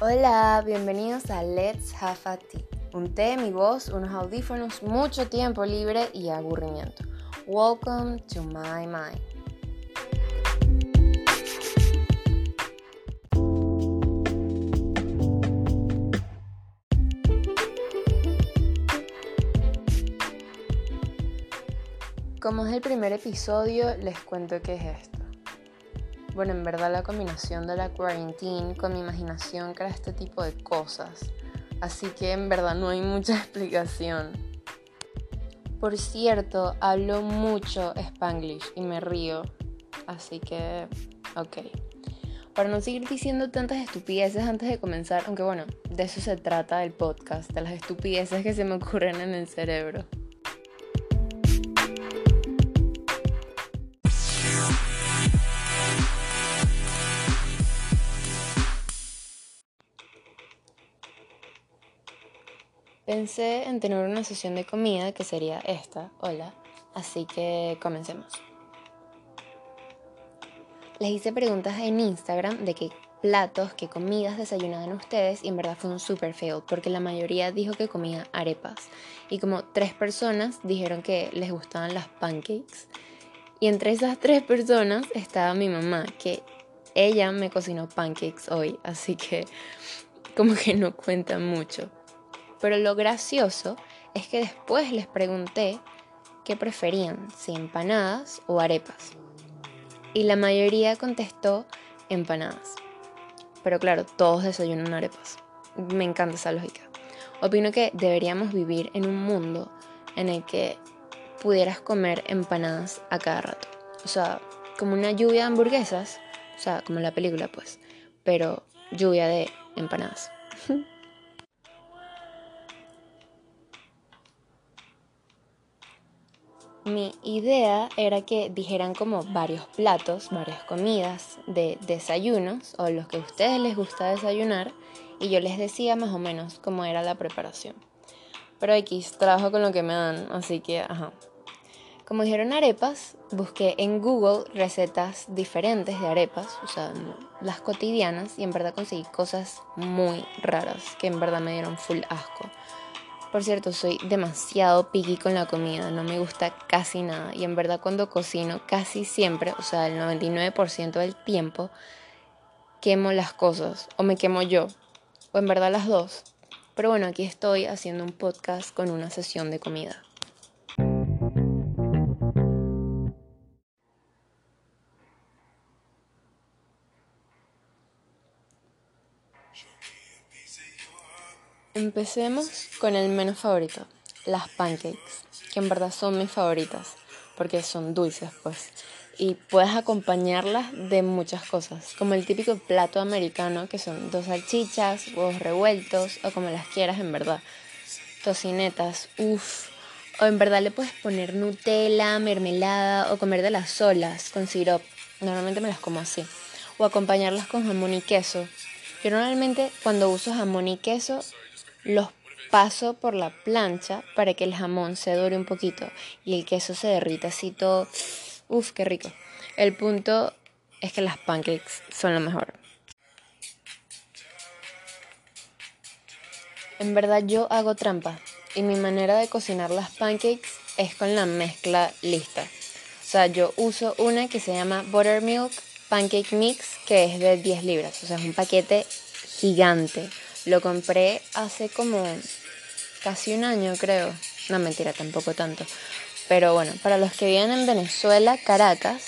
Hola, bienvenidos a Let's Have a Tea. Un té, mi voz, unos audífonos, mucho tiempo libre y aburrimiento. Welcome to my mind. Como es el primer episodio, les cuento qué es esto. Bueno, en verdad la combinación de la quarantine con mi imaginación crea este tipo de cosas. Así que en verdad no hay mucha explicación. Por cierto, hablo mucho spanglish y me río. Así que, ok. Para no seguir diciendo tantas estupideces antes de comenzar, aunque bueno, de eso se trata el podcast, de las estupideces que se me ocurren en el cerebro. Pensé en tener una sesión de comida que sería esta, hola, así que comencemos. Les hice preguntas en Instagram de qué platos, qué comidas desayunaban ustedes y en verdad fue un super fail porque la mayoría dijo que comía arepas y como tres personas dijeron que les gustaban las pancakes. Y entre esas tres personas estaba mi mamá, que ella me cocinó pancakes hoy, así que como que no cuenta mucho. Pero lo gracioso es que después les pregunté qué preferían, si empanadas o arepas. Y la mayoría contestó empanadas. Pero claro, todos desayunan arepas. Me encanta esa lógica. Opino que deberíamos vivir en un mundo en el que pudieras comer empanadas a cada rato. O sea, como una lluvia de hamburguesas, o sea, como la película pues, pero lluvia de empanadas. Mi idea era que dijeran como varios platos, varias comidas de desayunos o los que a ustedes les gusta desayunar y yo les decía más o menos cómo era la preparación. Pero X, trabajo con lo que me dan, así que, ajá. Como dijeron arepas, busqué en Google recetas diferentes de arepas, o sea, las cotidianas, y en verdad conseguí cosas muy raras que en verdad me dieron full asco. Por cierto, soy demasiado picky con la comida, no me gusta casi nada y en verdad cuando cocino casi siempre, o sea, el 99% del tiempo, quemo las cosas o me quemo yo, o en verdad las dos. Pero bueno, aquí estoy haciendo un podcast con una sesión de comida. Empecemos con el menos favorito, las pancakes, que en verdad son mis favoritas, porque son dulces pues, y puedes acompañarlas de muchas cosas, como el típico plato americano, que son dos salchichas, huevos revueltos, o como las quieras en verdad, tocinetas, uff, o en verdad le puedes poner Nutella, mermelada, o comer de las solas, con syrup, normalmente me las como así, o acompañarlas con jamón y queso. Yo normalmente cuando uso jamón y queso los paso por la plancha para que el jamón se dore un poquito y el queso se derrita así todo. Uf, qué rico. El punto es que las pancakes son lo mejor. En verdad yo hago trampa y mi manera de cocinar las pancakes es con la mezcla lista. O sea, yo uso una que se llama Buttermilk Pancake Mix que es de 10 libras. O sea, es un paquete gigante. Lo compré hace como casi un año, creo. No, mentira, tampoco tanto. Pero bueno, para los que viven en Venezuela, Caracas,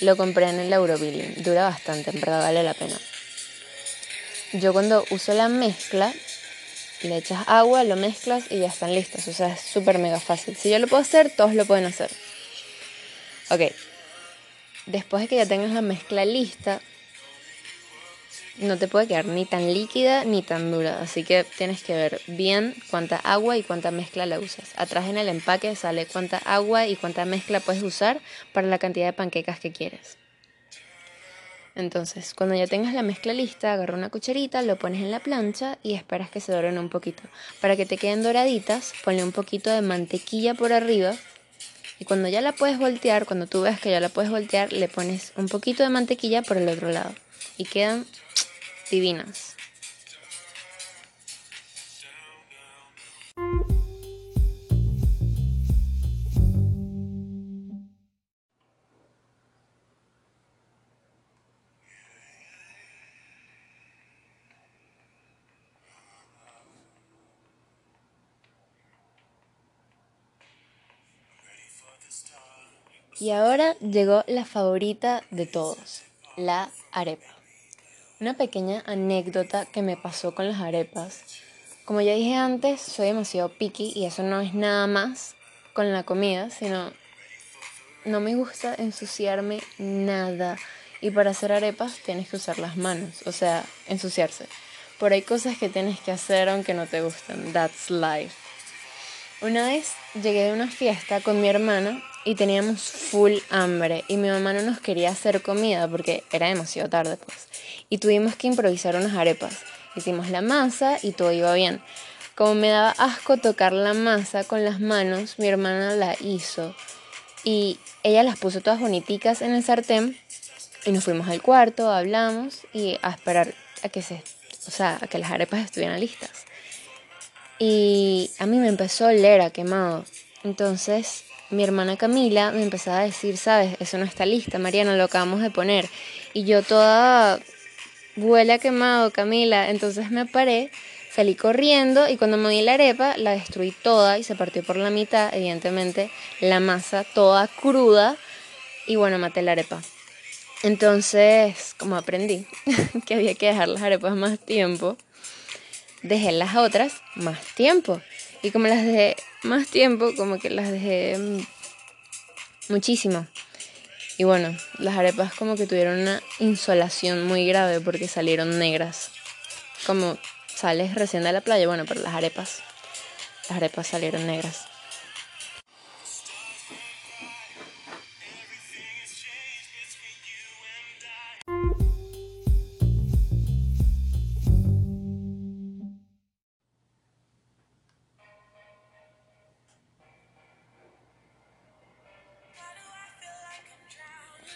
lo compré en el Eurobilling. Dura bastante, en verdad vale la pena. Yo cuando uso la mezcla, le echas agua, lo mezclas y ya están listas. O sea, es súper mega fácil. Si yo lo puedo hacer, todos lo pueden hacer. Ok. Después de que ya tengas la mezcla lista, no te puede quedar ni tan líquida ni tan dura, así que tienes que ver bien cuánta agua y cuánta mezcla la usas. Atrás en el empaque sale cuánta agua y cuánta mezcla puedes usar para la cantidad de panquecas que quieres. Entonces, cuando ya tengas la mezcla lista, agarra una cucharita, lo pones en la plancha y esperas que se doren un poquito. Para que te queden doraditas, ponle un poquito de mantequilla por arriba y cuando ya la puedes voltear, cuando tú ves que ya la puedes voltear, le pones un poquito de mantequilla por el otro lado y quedan divinas. Y ahora llegó la favorita de todos, la arepa. Una pequeña anécdota que me pasó con las arepas. Como ya dije antes, soy demasiado picky y eso no es nada más con la comida, sino no me gusta ensuciarme nada. Y para hacer arepas tienes que usar las manos, o sea, ensuciarse. Por hay cosas que tienes que hacer aunque no te gusten. That's life. Una vez llegué de una fiesta con mi hermana y teníamos full hambre y mi mamá no nos quería hacer comida porque era demasiado tarde pues. Y tuvimos que improvisar unas arepas. Hicimos la masa y todo iba bien. Como me daba asco tocar la masa con las manos, mi hermana la hizo y ella las puso todas boniticas en el sartén y nos fuimos al cuarto, hablamos y a esperar a que se, o sea, a que las arepas estuvieran listas. Y a mí me empezó a oler a quemado. Entonces mi hermana Camila me empezaba a decir, sabes, eso no está lista, Mariana, lo acabamos de poner. Y yo toda huele a quemado, Camila. Entonces me paré, salí corriendo y cuando me di la arepa la destruí toda y se partió por la mitad, evidentemente la masa toda cruda y bueno, maté la arepa. Entonces, como aprendí que había que dejar las arepas más tiempo, dejé las otras más tiempo. Y como las dejé más tiempo, como que las dejé mm, muchísimo. Y bueno, las arepas como que tuvieron una insolación muy grave porque salieron negras. Como sales recién de la playa, bueno, pero las arepas, las arepas salieron negras.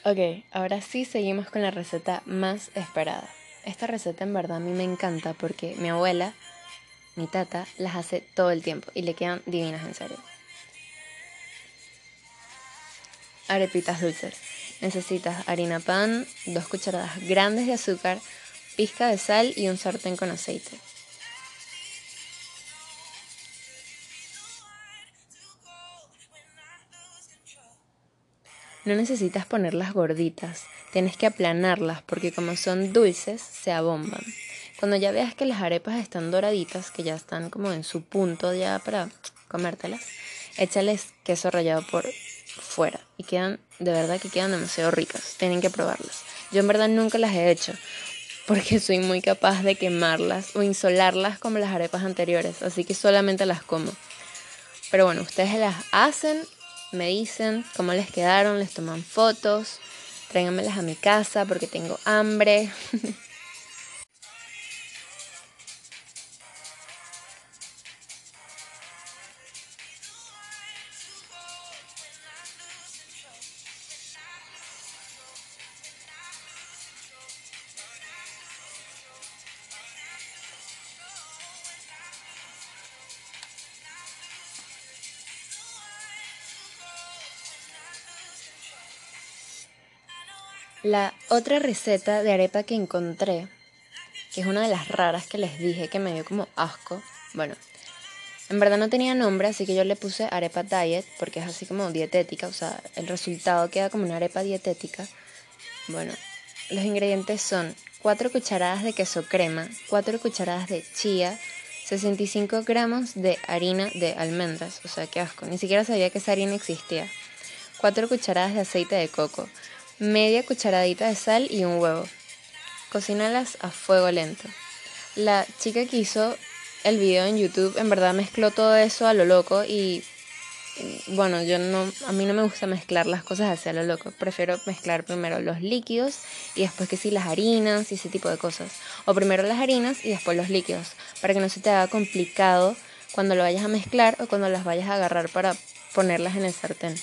Ok, ahora sí seguimos con la receta más esperada. Esta receta en verdad a mí me encanta porque mi abuela, mi tata, las hace todo el tiempo y le quedan divinas en serio. Arepitas dulces. Necesitas harina pan, dos cucharadas grandes de azúcar, pizca de sal y un sartén con aceite. No necesitas ponerlas gorditas, tienes que aplanarlas porque como son dulces se abomban. Cuando ya veas que las arepas están doraditas, que ya están como en su punto ya para comértelas, échales queso rallado por fuera y quedan, de verdad que quedan demasiado ricas, tienen que probarlas. Yo en verdad nunca las he hecho porque soy muy capaz de quemarlas o insolarlas como las arepas anteriores, así que solamente las como. Pero bueno, ustedes las hacen me dicen cómo les quedaron, les toman fotos, tráiganmelas a mi casa porque tengo hambre. La otra receta de arepa que encontré, que es una de las raras que les dije que me dio como asco, bueno, en verdad no tenía nombre, así que yo le puse arepa diet porque es así como dietética, o sea, el resultado queda como una arepa dietética. Bueno, los ingredientes son 4 cucharadas de queso crema, 4 cucharadas de chía, 65 gramos de harina de almendras, o sea, qué asco, ni siquiera sabía que esa harina existía, 4 cucharadas de aceite de coco, media cucharadita de sal y un huevo. Cocínalas a fuego lento. La chica que hizo el video en YouTube en verdad mezcló todo eso a lo loco y bueno, yo no a mí no me gusta mezclar las cosas así a lo loco. Prefiero mezclar primero los líquidos y después que sí las harinas y ese tipo de cosas. O primero las harinas y después los líquidos, para que no se te haga complicado cuando lo vayas a mezclar o cuando las vayas a agarrar para ponerlas en el sartén.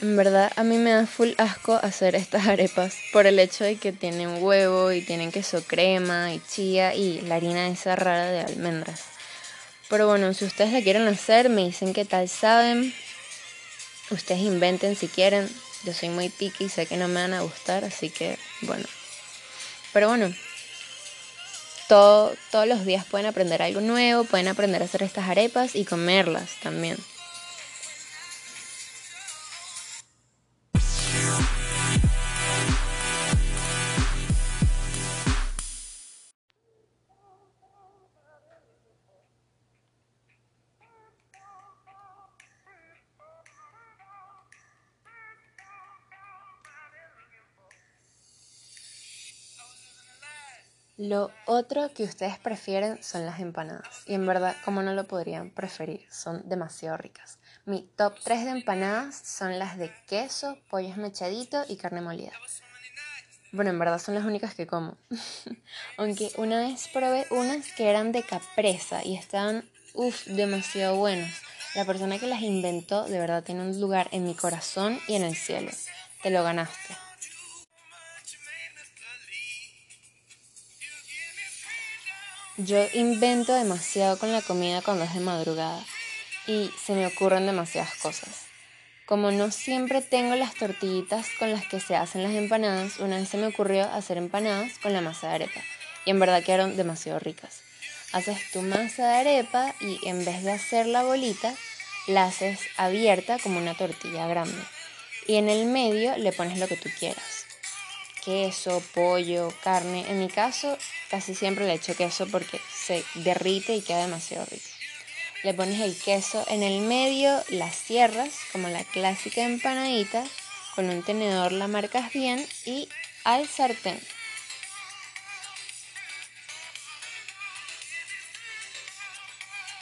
En verdad, a mí me da full asco hacer estas arepas por el hecho de que tienen huevo y tienen queso crema y chía y la harina esa rara de almendras. Pero bueno, si ustedes la quieren hacer, me dicen qué tal saben. Ustedes inventen si quieren. Yo soy muy picky y sé que no me van a gustar, así que bueno. Pero bueno, todos los días pueden aprender algo nuevo, pueden aprender a hacer estas arepas y comerlas también. Lo otro que ustedes prefieren son las empanadas. Y en verdad, como no lo podrían preferir, son demasiado ricas. Mi top 3 de empanadas son las de queso, pollo mechadito y carne molida. Bueno, en verdad son las únicas que como. Aunque una vez probé unas que eran de capresa y estaban, uff, demasiado buenas. La persona que las inventó de verdad tiene un lugar en mi corazón y en el cielo. Te lo ganaste. Yo invento demasiado con la comida cuando es de madrugada y se me ocurren demasiadas cosas. Como no siempre tengo las tortillitas con las que se hacen las empanadas, una vez se me ocurrió hacer empanadas con la masa de arepa y en verdad quedaron demasiado ricas. Haces tu masa de arepa y en vez de hacer la bolita, la haces abierta como una tortilla grande y en el medio le pones lo que tú quieras queso, pollo, carne. En mi caso, casi siempre le echo queso porque se derrite y queda demasiado rico. Le pones el queso en el medio, la cierras como la clásica empanadita. Con un tenedor la marcas bien y al sartén.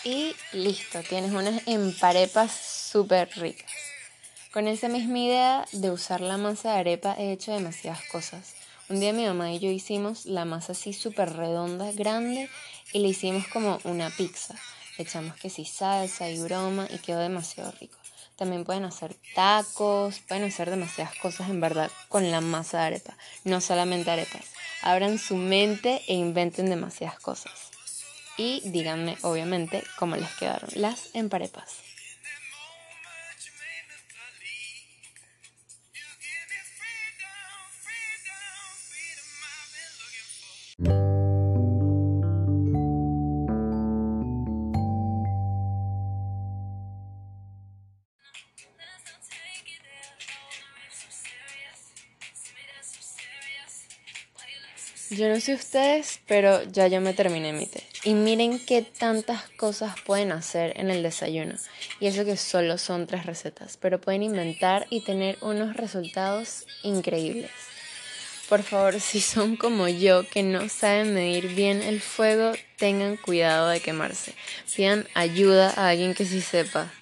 Y listo, tienes unas emparepas súper ricas. Con esa misma idea de usar la masa de arepa he hecho demasiadas cosas. Un día mi mamá y yo hicimos la masa así súper redonda, grande, y le hicimos como una pizza. Le echamos que sí salsa y broma y quedó demasiado rico. También pueden hacer tacos, pueden hacer demasiadas cosas en verdad con la masa de arepa, no solamente arepas. Abran su mente e inventen demasiadas cosas. Y díganme, obviamente, cómo les quedaron las emparepas. Yo no sé ustedes, pero ya yo me terminé mi té. Y miren qué tantas cosas pueden hacer en el desayuno. Y eso que solo son tres recetas, pero pueden inventar y tener unos resultados increíbles. Por favor, si son como yo, que no saben medir bien el fuego, tengan cuidado de quemarse. Pidan ayuda a alguien que sí sepa.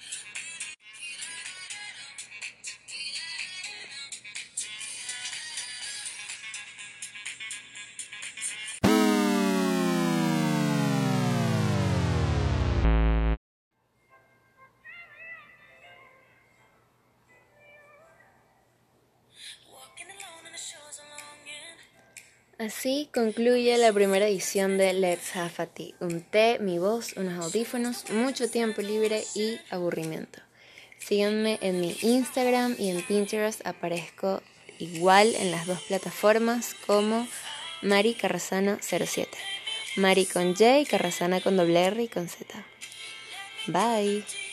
Así concluye la primera edición de Let's Have a Tea. Un té, mi voz, unos audífonos, mucho tiempo libre y aburrimiento. Síganme en mi Instagram y en Pinterest. Aparezco igual en las dos plataformas como Mari Carrasana 07. Mari con J Carrasana con doble R y con Z. Bye.